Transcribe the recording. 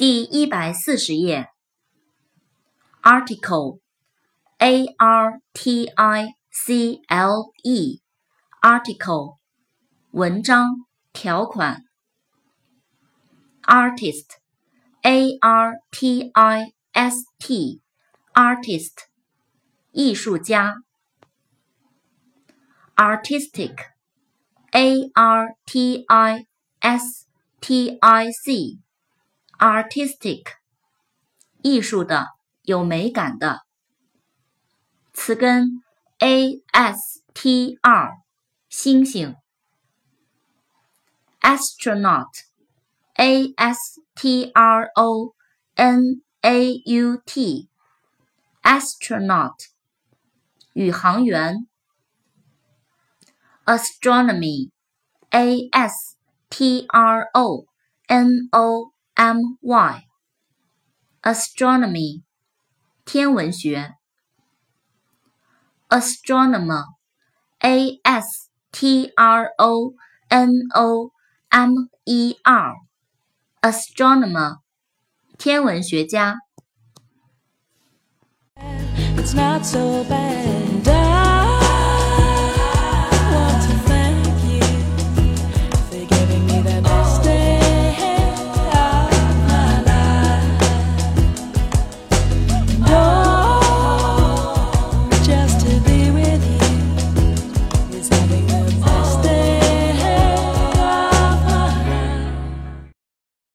第一百四十页，article，a r t i c l e，article，文章、条款。artist，a r t i s t，artist，艺术家。artistic，a r t i s t i c。artistic，艺术的，有美感的。词根 a s t r，星星。astronaut，a s t r o n a u t，astronaut，宇航员。astronomy，a s t r o n o M Y astronomy 天文学 astronomer A S T R O N O M E R astronomer 天文学家。It's not so bad.